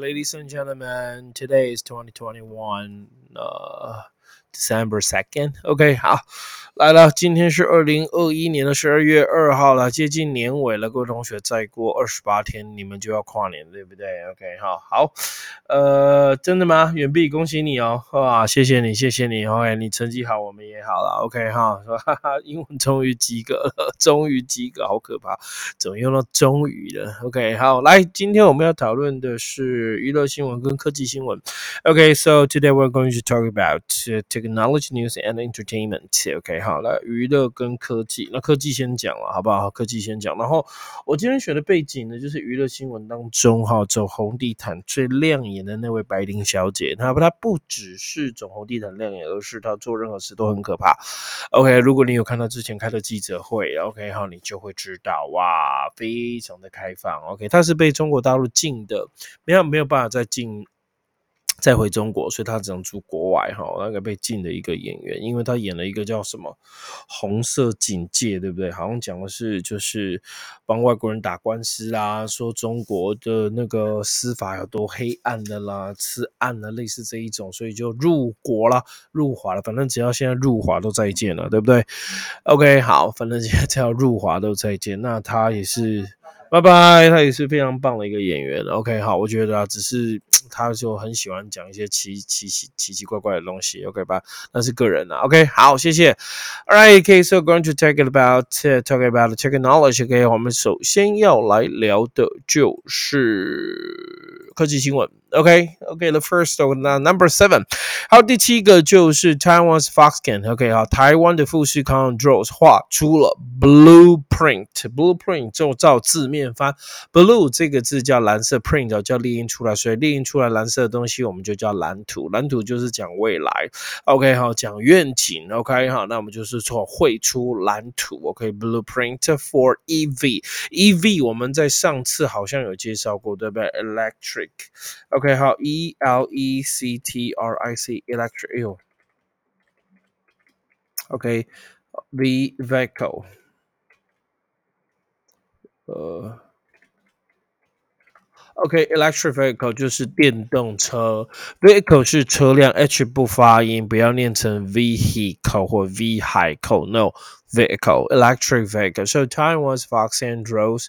ladies and gentlemen, today is 2021. Uh, December second. OK，好，来了，今天是二零二一年的十二月二号了，接近年尾了，各位同学，再过二十八天你们就要跨年，对不对？OK，好，好，呃，真的吗？远碧，恭喜你哦，哇，谢谢你，谢谢你，OK，你成绩好，我们也好了，OK，哈，说哈哈，英文终于及格了，终于及格，好可怕，怎么用到终于了？OK，好，来，今天我们要讨论的是娱乐新闻跟科技新闻。OK，so today we're going to talk about technology news and entertainment。OK，好了，娱乐跟科技，那科技先讲了，好不好？科技先讲。然后我今天选的背景呢，就是娱乐新闻当中哈，走红地毯最亮眼的那位白领小姐。她不，她不只是走红地毯亮眼，而是她做任何事都很可怕。OK，如果你有看到之前开的记者会，OK，好，你就会知道，哇，非常的开放。OK，她是被中国大陆禁的，没有没有办法再禁。再回中国，所以他只能住国外哈。那个被禁的一个演员，因为他演了一个叫什么《红色警戒》，对不对？好像讲的是就是帮外国人打官司啦，说中国的那个司法有多黑暗的啦，吃案的类似这一种，所以就入国了，入华了。反正只要现在入华都再见了，对不对？OK，好，反正现在只要入华都再见。那他也是。拜拜，他也是非常棒的一个演员。OK，好，我觉得啊，只是他就很喜欢讲一些奇奇奇奇奇怪怪的东西。OK 吧，那是个人啊。OK，好，谢谢。All right, OK, so going to talk about talk about technology. OK，我们首先要来聊的就是科技新闻。OK，OK，the first one number seven，好，第七个就是 Taiwan's Foxconn。OK，好，台湾的富士康 Drones 画出了 blueprint，blueprint 就照字面翻，blue 这个字叫蓝色，print 叫列印出来，所以列印出来蓝色的东西我们就叫蓝图，蓝图就是讲未来。OK，好，讲愿景。OK，好，那我们就是说绘出蓝图。OK，blueprint for EV，EV 我们在上次好像有介绍过，对不对？Electric。OK，好，E L E C T R I C，electric。OK，V vehicle。呃，OK，electric vehicle 就是电动车，vehicle 是车辆，H 不发音，不要念成 vehicle 或 vehicle，no，vehicle，electric vehicle。So Taiwan's Fox and Rose。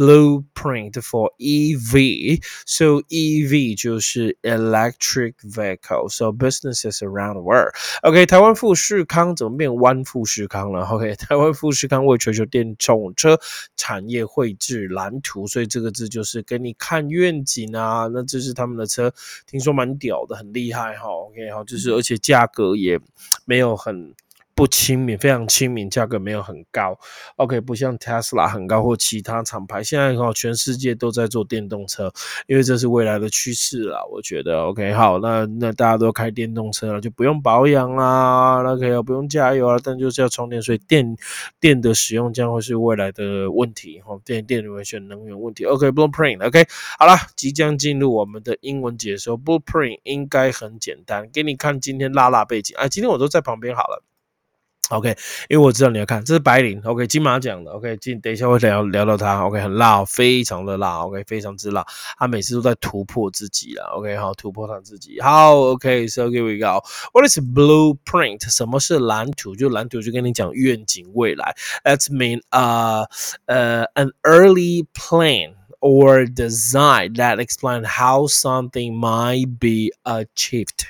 Blueprint for EV. So EV 就是 electric vehicle. So businesses around the world. OK，台湾富士康怎么变湾富士康了？OK，台湾富士康为全球电动车产业绘制蓝图，所以这个字就是给你看愿景啊。那这是他们的车，听说蛮屌的，很厉害哈。OK，好，就是而且价格也没有很。不亲民，非常亲民，价格没有很高。OK，不像 Tesla 很高或其他厂牌。现在哈，全世界都在做电动车，因为这是未来的趋势啦。我觉得 OK，好，那那大家都开电动车了，就不用保养啦，那可以不用加油啊，但就是要充电，所以电电的使用将会是未来的问题哈。电电能源能源问题。OK，Blueprint，OK，好了，即将进入我们的英文解说。Blueprint 应该很简单，给你看今天拉拉背景啊，今天我都在旁边好了。OK，因为我知道你要看，这是白领。OK，金马奖的。OK，今等一下会聊聊到他。OK，很辣，非常的辣。OK，非常之辣。他每次都在突破自己了。OK，好，突破他自己。好，OK，So here we go. What is blueprint？什么是蓝图？就蓝图就跟你讲愿景未来。That's mean 呃呃 an early plan or design that explain how something might be achieved.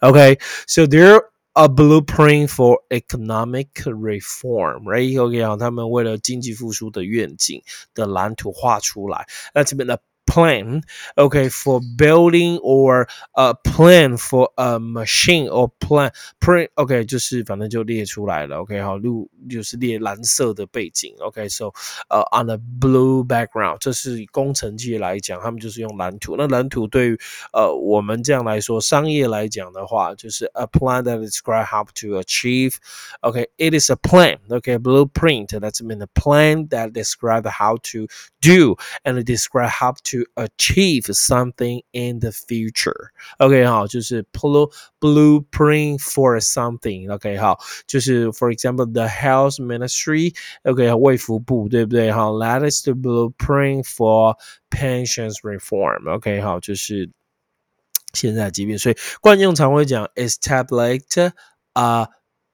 Okay，so there a blueprint for economic reform, right? OK 啊，他们为了经济复苏的愿景的蓝图画出来。那这边的 plan, okay, for building or a plan for a machine or plan print, okay，就是反正就列出来了，OK，好，路就是列蓝色的背景，OK，so 呃 on a blue background，这是工程界来讲，他们就是用蓝图。那蓝图对于呃我们这样来说，商业来讲的话，就是 a plan that describe how to achieve, okay, it is a plan, okay, blueprint, that's mean a plan that describe how to do and describe how to to achieve something in the future。OK 好，就是 blue blueprint for something。OK 好，就是 for example the health ministry。OK 卫福部对不对？好，that is the blueprint for pensions reform。OK 好，就是现在疾病，所以惯用常会讲 establish a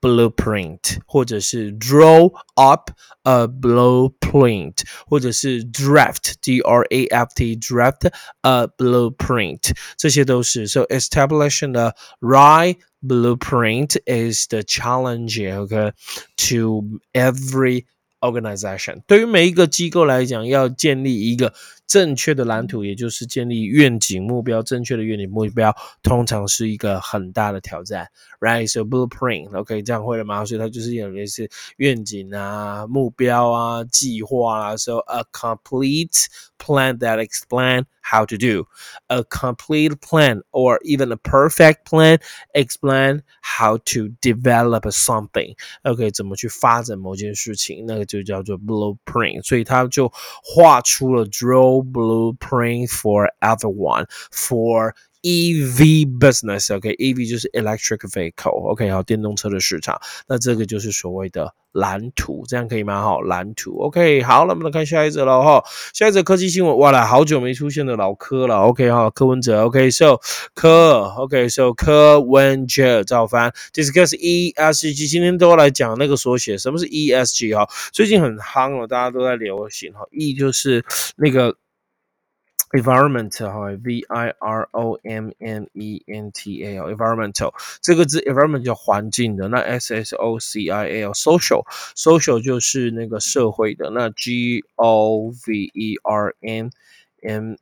blueprint，或者是 draw up a blueprint，或者是 draft d r a f t draft a blueprint，这些都是 so establishing the right blueprint is the challenge okay to every organization。对于每一个机构来讲，要建立一个 正确的蓝图，也就是建立愿景目标，正确的愿景目标，通常是一个很大的挑战，right？So blueprint，OK，这样会了吗？所以它就是有类似愿景啊、目标啊、计划啊，so a complete plan that explain how to do a complete plan or even a perfect plan explain how to develop something OK 怎么去发展某件事情那个就叫做 blueprint 所以它就画出了 draw blueprint for everyone for EV business，OK，EV 就是 electric vehicle，OK，好，电动车的市场，那这个就是所谓的蓝图，这样可以吗？好，蓝图，OK，好，那我们来看下一则了哈，下一则科技新闻，哇啦，好久没出现的老柯了，OK，哈，柯文哲，OK，So 柯，OK，So 柯文哲造反，discuss ESG，今天都来讲那个缩写，什么是 ESG 哈？最近很夯了，大家都在流行哈，E 就是那个。environment 哈，v i r o m n e n t a l environmental 这个字 environment 叫环境的，那 s s o c i a l social social 就是那个社会的，那 g o v e r n m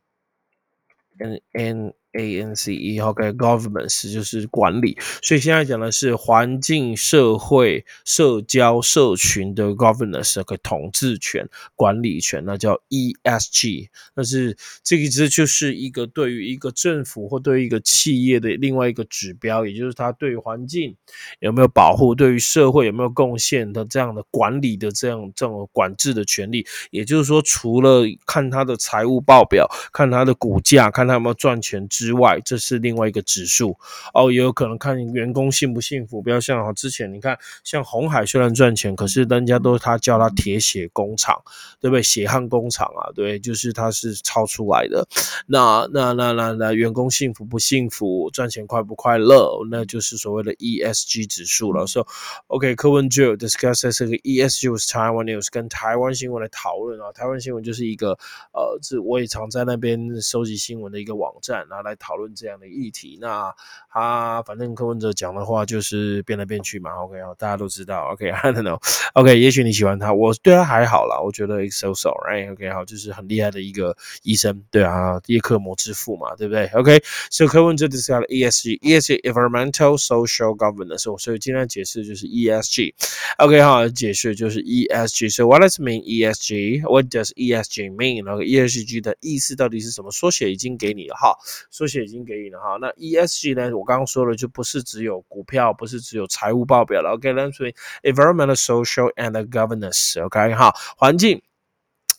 n n A N C E，OK，governance 就是管理，所以现在讲的是环境、社会、社交、社群的 governance，OK，统治权、管理权，那叫 E S G。那是这个字就是一个对于一个政府或对于一个企业的另外一个指标，也就是它对于环境有没有保护，对于社会有没有贡献的这样的管理的这样这种管制的权利。也就是说，除了看它的财务报表、看它的股价、看它有没有赚钱之之外，这是另外一个指数哦，也有可能看员工幸不幸福。不要像之前你看，像红海虽然赚钱，可是人家都他叫他铁血工厂，对不对？血汗工厂啊，对，就是他是超出来的。那那那那那员工幸福不幸福，赚钱快不快乐，那就是所谓的 ESG 指数了。So OK，柯文哲 discuss 这个 ESG with Taiwan news，跟台湾新闻来讨论啊。台湾新闻就是一个呃，这我也常在那边收集新闻的一个网站，然后来。讨论这样的议题，那他反正柯文哲讲的话就是变来变去嘛。OK，大家都知道。OK，I don't know。OK，也许你喜欢他，我对他还好啦。我觉得 so so right，OK 好，就是很厉害的一个医生，对啊，叶克膜之父嘛，对不对？OK，so 柯文哲 discuss ESG，ESG，environmental social governance。所以今天解释就是 ESG。OK 好，解释就是 ESG。So what does mean ESG？What does ESG mean？那个 ESG 的意思到底是什么？缩写已经给你了哈。缩写已经给你了哈，那 ESG 呢？我刚刚说了，就不是只有股票，不是只有财务报表了。OK，那所以 environmental, social and governance。OK，哈，环境、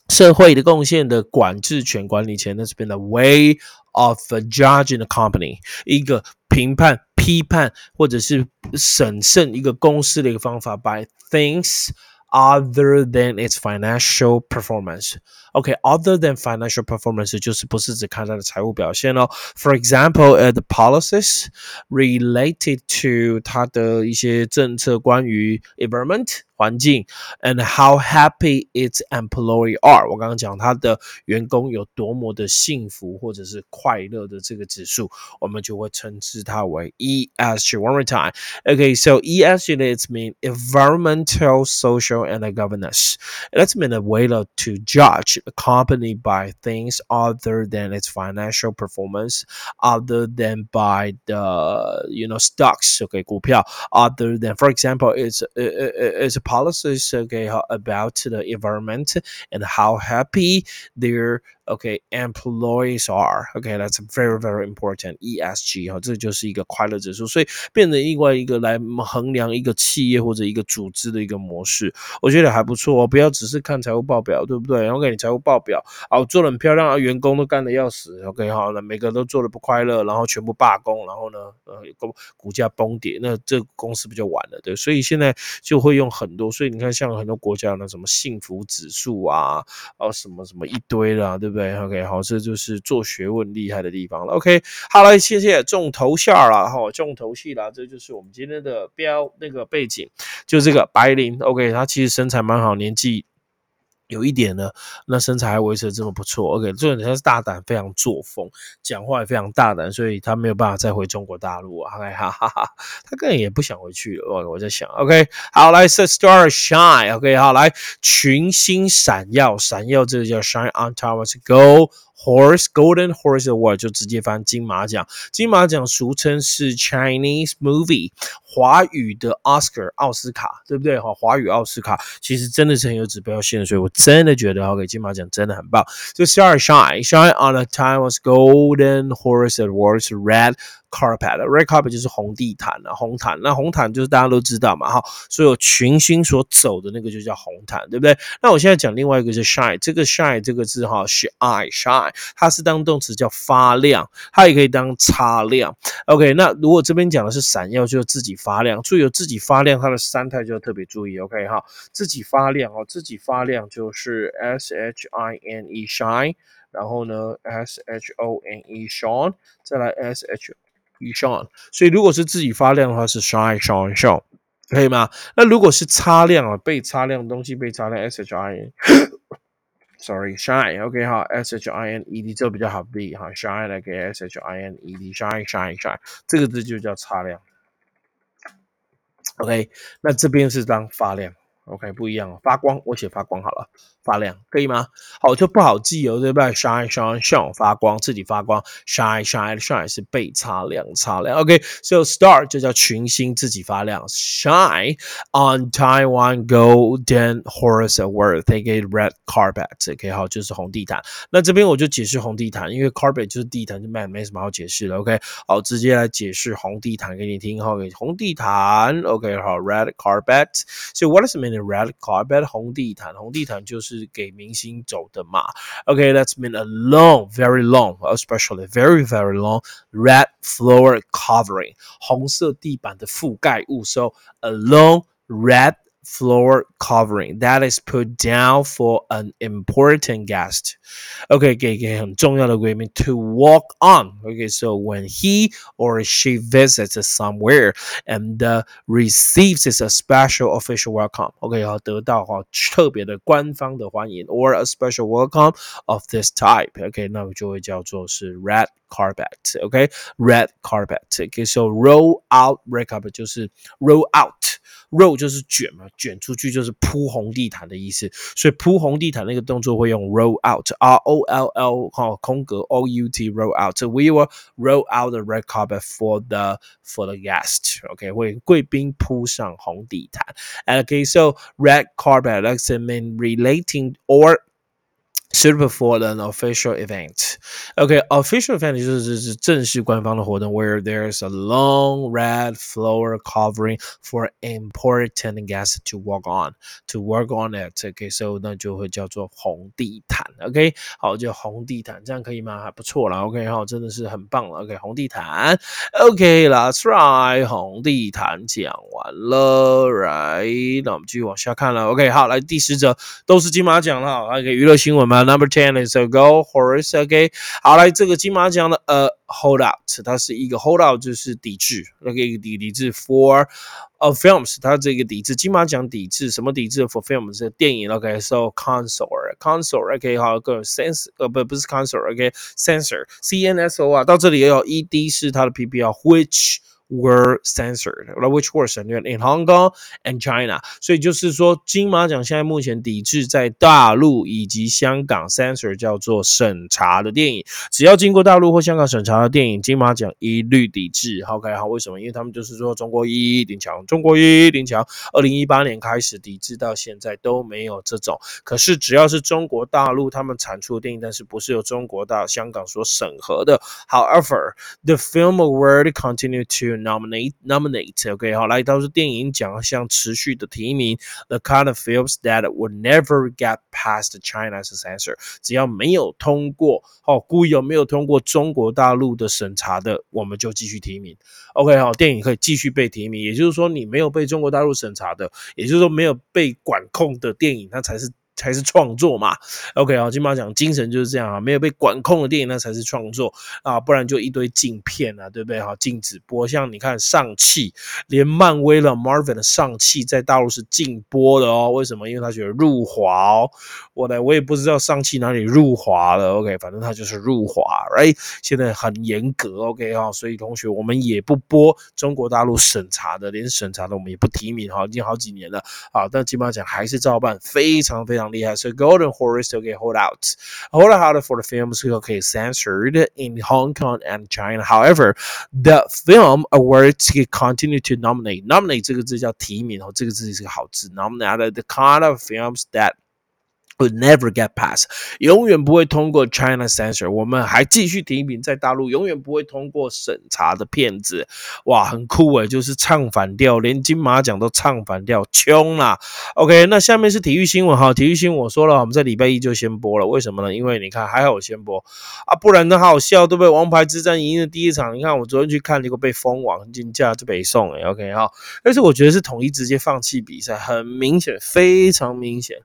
社会的贡献的管制权、管理权，那是变的 way of judging the company，一个评判、批判或者是审慎一个公司的一个方法，by things other than its financial performance。OK，other than financial performance 就是不是只看它的财务表现哦。For example, uh, the policies related to 它的一些政策关于 environment 环境，and how happy its employee are。我刚刚讲它的员工有多么的幸福或者是快乐的这个指数，我们就会称之它为 ESG。One more time. Okay, so ESG is mean environmental, social, and governance. That's mean a way to judge accompanied by things other than its financial performance, other than by the you know stocks okay 股票。Other than for example it's it's policies okay about the environment and how happy their Okay, employees are okay. That's very very important. ESG 哈，这就是一个快乐指数，所以变成另外一个来衡量一个企业或者一个组织的一个模式，我觉得还不错哦。不要只是看财务报表，对不对？OK，财务报表啊，做的很漂亮啊，员工都干的要死。OK，好了，每个都做的不快乐，然后全部罢工，然后呢，呃，股股价崩跌，那这公司不就完了？对，所以现在就会用很多，所以你看，像很多国家那什么幸福指数啊，啊，什么什么一堆的，对不对对？OK，好，这就是做学问厉害的地方了。OK，好了，谢谢重头戏了哈，重头戏了，这就是我们今天的标那个背景，就这个白灵。OK，他其实身材蛮好，年纪。有一点呢，那身材还维持这么不错。OK，这个人他是大胆，非常作风，讲话也非常大胆，所以他没有办法再回中国大陆啊。OK，哈哈哈，他个人也不想回去了。我我在想，OK，好来，set star shine。OK，好来，群星闪耀，闪耀这个叫 shine on top，go。Horse Golden Horse Award 就直接翻金马奖，金马奖俗称是 Chinese Movie 华语的 Oscar 奥斯卡，对不对？哈，华语奥斯卡其实真的是很有指标性的，所以我真的觉得 OK 金马奖真的很棒。就 Shine Shine on a Taiwan's Golden Horse Awards Red。Carpet，red carpet 就是红地毯啊，红毯。那红毯就是大家都知道嘛，哈，所有群星所走的那个就叫红毯，对不对？那我现在讲另外一个是 shine，这个 shine 这个字哈是 i shine，它是当动词叫发亮，它也可以当擦亮。OK，那如果这边讲的是闪耀，就是自己发亮。注意有自己发亮，它的三态就要特别注意。OK 哈，自己发亮哦，自己发亮就是 s h i n e shine，然后呢 s h o n e shine，再来 s h shine，所以如果是自己发亮的话是 shine shine shine，可以吗？那如果是擦亮啊，被擦亮东西被擦亮，s h i n，sorry shine，OK 哈，s h i n e d 这比较好背哈，shine 来给 s h i n e d shine shine shine，这个字就叫擦亮。OK，那这边是当发亮，OK 不一样哦，发光，我写发光好了。发亮可以吗？好，就不好记哦，对不对？Shine, shine, shine，发光，自己发光。Shine, shine, shine 是被擦亮，擦亮。OK，so star 就叫群星自己发亮。Shine on Taiwan Golden Horse Award，they get red carpet。OK，好，就是红地毯。那这边我就解释红地毯，因为 carpet 就是地毯，就没没什么好解释的。OK，好，直接来解释红地毯给你听。好，红地毯。OK，好，red carpet。So what does it mean red carpet？红地毯，红地毯就是。是给明星走的嘛？Okay, that's mean a long, very long, especially very very long red floor covering，红色地板的覆盖物。So a long red floor covering that is put down for an important guest. Okay, 给给很重要的贵宾 to walk on. Okay, so when he or she visits somewhere and uh, receives a special official welcome. Okay, 要得到哈特别的官方的欢迎 or a special welcome of this type. Okay, 那就会叫做是 red carpet. Okay, red carpet. Okay, so roll out red carpet 就是 roll out。roll 就是卷嘛， 卷出去就是铺红地毯的意思，所以铺红地毯那个动作会用 roll out，r o l l 哈空格 o u t roll out。So we will roll out the red carpet for the for the guest. OK，为贵宾铺上红地毯。Okay, so red carpet that's mean relating or suitable for an official event. Okay, official event 就是是正式官方的活动，where there's a long red floor covering for important guests to walk on to work on it. Okay, so 那就会叫做红地毯。OK，好，就红地毯，这样可以吗？还不错了。OK，好，真的是很棒了。OK，红地毯。OK，that's right，红地毯讲完了，right？那我们继续往下看了。OK，好，来第十则都是金马奖了。OK，娱乐新闻嘛。 Number ten is a go horse. OK，好来这个金马奖的呃 hold out，它是一个 hold out 就是抵制，OK 抵抵制 for a films，它这个抵制金马奖抵制什么抵制 for films 是电影，OK，so console console OK 好个 sense 呃不不是 console，OK censor C N S O 啊，到这里也有 E D 是它的 P P L，which were censored, which were censored in Hong Kong and China。所以就是说，金马奖现在目前抵制在大陆以及香港 censor 叫做审查的电影，只要经过大陆或香港审查的电影，金马奖一律抵制。OK，好，为什么？因为他们就是说中国一定强，中国一定强。二零一八年开始抵制到现在都没有这种。可是只要是中国大陆他们产出的电影，但是不是由中国到香港所审核的。However, the film award continue to nominate nominate OK 好，来到是电影奖项持续的提名，the kind of films that would never get past China's censor，只要没有通过，哦，故意有没有通过中国大陆的审查的，我们就继续提名。OK 好，电影可以继续被提名，也就是说你没有被中国大陆审查的，也就是说没有被管控的电影，它才是。才是创作嘛？OK 啊，金马奖精神就是这样啊，没有被管控的电影那才是创作啊，不然就一堆禁片啊，对不对？哈，禁止播，像你看上汽，连漫威了 Marvel 的上汽在大陆是禁播的哦。为什么？因为他觉得入华哦。我的我也不知道上汽哪里入华了。OK，反正他就是入华，Right？现在很严格，OK 哈，所以同学我们也不播中国大陆审查的，连审查的我们也不提名哈，已经好几年了啊，但金马奖还是照办，非常非常。So Golden Horse okay hold out, hold out for the films okay censored in Hong Kong and China. However, the film awards continue to nominate. Nominate 这个字叫提名哦，这个字是个好字。Nominate the kind of films that Would never get past，永远不会通过 China censor。我们还继续提名在大陆永远不会通过审查的骗子，哇，很酷诶，就是唱反调，连金马奖都唱反调，穷啦。OK，那下面是体育新闻哈，体育新闻我说了，我们在礼拜一就先播了，为什么呢？因为你看还好我先播啊，不然的好笑对不对？王牌之战赢的第一场，你看我昨天去看结果被封网进价就北送诶 OK 哈，但是我觉得是统一直接放弃比赛，很明显，非常明显，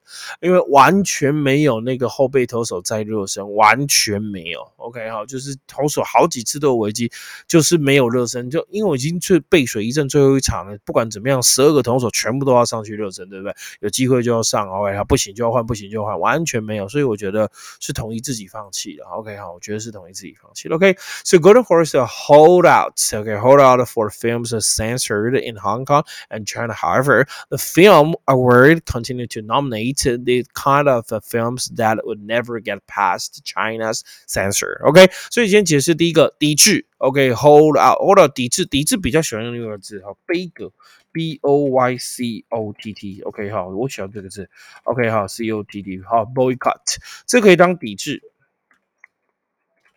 因为完。完全没有那个后备投手在热身，完全没有。OK 哈，就是投手好几次都有危机，就是没有热身。就因为我已经去背水一战最后一场了，不管怎么样，十二个投手全部都要上去热身，对不对？有机会就要上，OK 哈，不行就要换，不行就换，完全没有。所以我觉得是统一自己放弃了。OK 哈，我觉得是统一自己放弃了。OK，so Golden Horse hold out. OK, hold out for films censored in Hong Kong and China. However, the film award continued to nominate the kind of of films that would never get past China's censor. OK，所以先解释第一个抵制。OK，hold out，hold out 抵制，抵制比较喜欢用另一个字哈，悲歌，B O Y C O T T。OK，好，我喜欢这个字。OK，好，C O T T，好，boycott，这可以当抵制，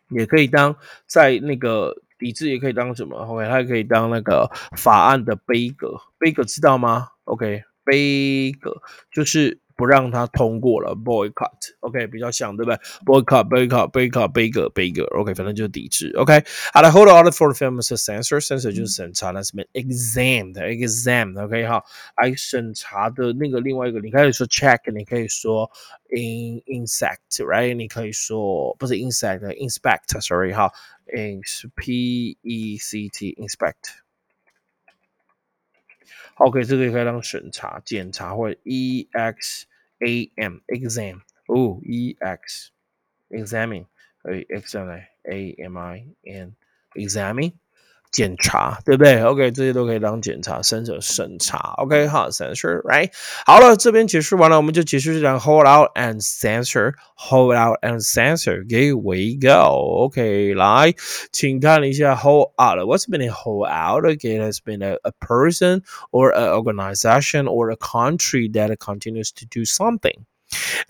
也可以当在那个抵制，也可以当什么？OK，它也可以当那个法案的悲歌，悲歌知道吗？OK，悲歌就是。不让他通过了，boycott，OK，比较像对不对？boycott，boycott，boycott，boycott，boycott，OK，反正就是抵制，OK。好了，hold on for film 是 censor，censor 就是审查，那什么 exam，exam，OK 哈，来审查的那个另外一个，你可以说 check，你可以说 in insect，right？你可以说不是 insect，inspect，sorry 哈，ins p e c t，inspect。 OK，这个也可以当审查、检查或者 exam exam 哦，ex examine 可以 examine a m i n examine 检查，对不对？OK，这些都可以当检查，甚至审查。OK，好，censor，right？好了，这边解释完了，我们就解释这样：hold out and censor，hold out and censor。Here we go。OK，来，请看一下 hold out。What's been a hold out? Okay, it has been a, a person or an organization or a country that continues to do something.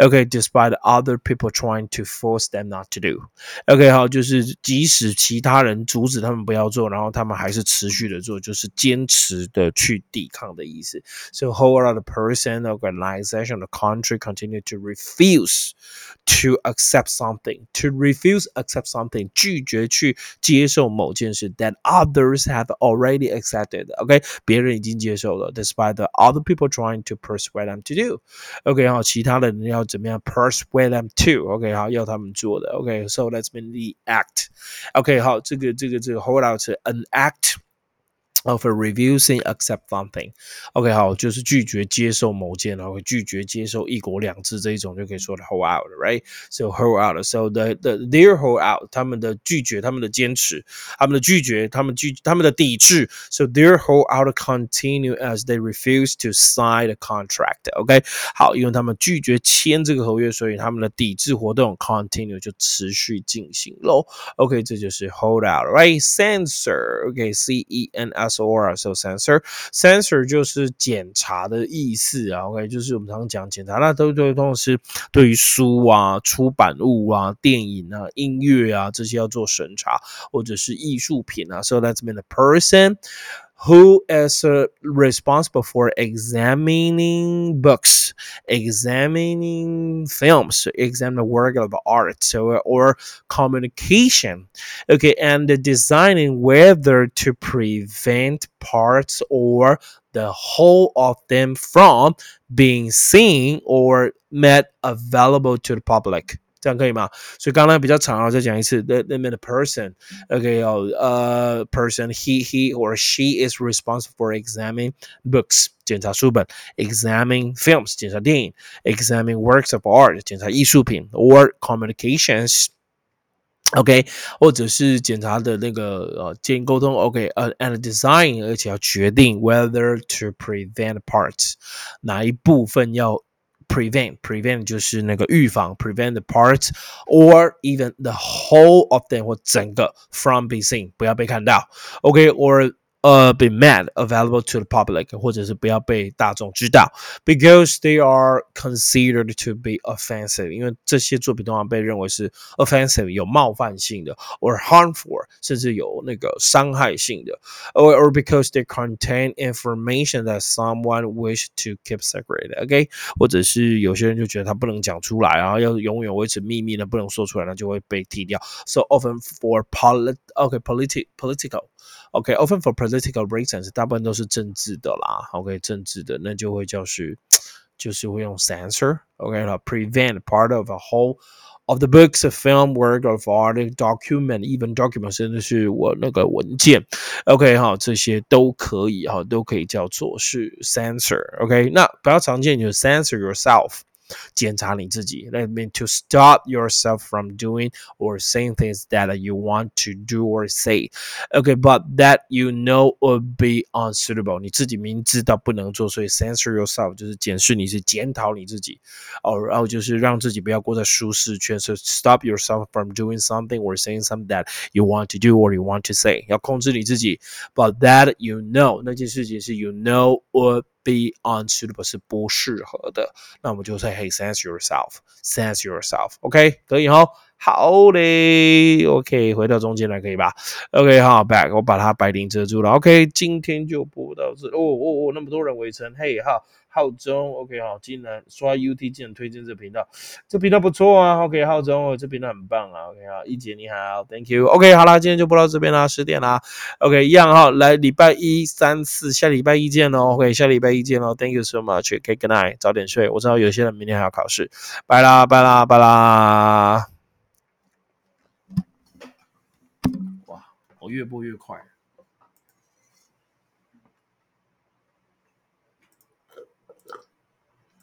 Okay, despite other people trying to force them not to do. OK，好，就是即使其他人阻止他们不要做，然后他们还是持续的做，就是坚持的去抵抗的意思。So whole other person, organization, the country continue to refuse to accept something, to refuse accept something，拒绝去接受某件事 that others have already accepted. OK，别人已经接受了，despite the other people trying to persuade them to do. OK，好，其他 的。要怎么样 persuade them to？OK，好，要他们做的。OK，so let's mean the act。OK，好，这个这个这个 hold out 是 an act。 of refusing accept something。OK，好，就是拒绝接受某件，然后拒绝接受一国两制这一种，就可以说的 hold out，right？So hold out，so the the their hold out，他们的拒绝，他们的坚持，他们的拒绝，他们拒他们的抵制。So their hold out continue as they refuse to sign the contract。OK，好，因为他们拒绝签这个合约，所以他们的抵制活动 continue 就持续进行喽。OK，这就是 hold out，right？Censor，OK，C E N S。 S O R S O sensor sensor 就是检查的意思啊。OK，就是我们常常讲检查，那都都都是对于书啊、出版物啊、电影啊、音乐啊这些要做审查，或者是艺术品啊。So that's been the person. Who is uh, responsible for examining books, examining films, examine the work of art so, or communication. Okay, and designing whether to prevent parts or the whole of them from being seen or made available to the public. 这样可以吗？所以刚刚比较长啊，再讲一次。The the the person，OK 哦，呃，person，he he or she is responsible for examining books，检查书本；examining films，检查电影；examining works of art，检查艺术品；or communications。OK，或者是检查的那个呃建议沟通，OK，呃，and design，而且要决定 whether to prevent parts，哪一部分要 prevent prevent 就是那个预防 prevent the parts or even the whole of them 或整个 from being seen 不要被看到，OK or 呃 be made available to the public，或者是不要被大众知道，because they are considered to be offensive，因为这些作品通常被认为是 offensive 有冒犯性的，or harmful 甚至有那个伤害性的，or or because they contain information that someone wish to keep secret，OK，、okay? 或者是有些人就觉得他不能讲出来啊，要永远维持秘密呢，不能说出来，那就会被踢掉。So often for polit okay politi political OK often for political reasons，大部分都是政治的啦。OK，政治的那就会就是就是会用 censor。OK 了，prevent part of a whole of the books, of film, work of art, document, even document，甚至是我那个文件。OK 哈，这些都可以哈，都可以叫做是 censor。OK，那比较常见就是 censor yourself。 检查你自己。That mean to stop yourself from doing or saying things that you want to do or say. Okay, but that you know would be unsuitable. 你自己明知道不能做，所以 censor yourself 就是检视你是检讨你自己，哦，然后就是让自己不要过在舒适圈。So stop yourself from doing something or saying something that you want to do or you want to say. 要控制你自己，but that you know 那件事情是 you know would be unsuitable 是不适合的，那我们就说，Hey, sense yourself, sense yourself, OK，可以哈。 好嘞，OK，回到中间来可以吧？OK，好，back，我把它白领遮住了。OK，今天就播到这。哦哦哦，那么多人围城，嘿哈。浩中，OK 好，竟然刷 UT 竟然推荐这频道，这频道不错啊，OK 浩中哦，这频道很棒啊，OK 好，一姐你好，Thank you，OK 好啦，今天就播到这边啦，十点啦，OK 一样哈，来礼拜一、三、四，下礼拜一见喽，OK 下礼拜一见喽，Thank you so much，OK good night，早点睡，我知道有些人明天还要考试，拜啦拜啦拜啦，我越播越快。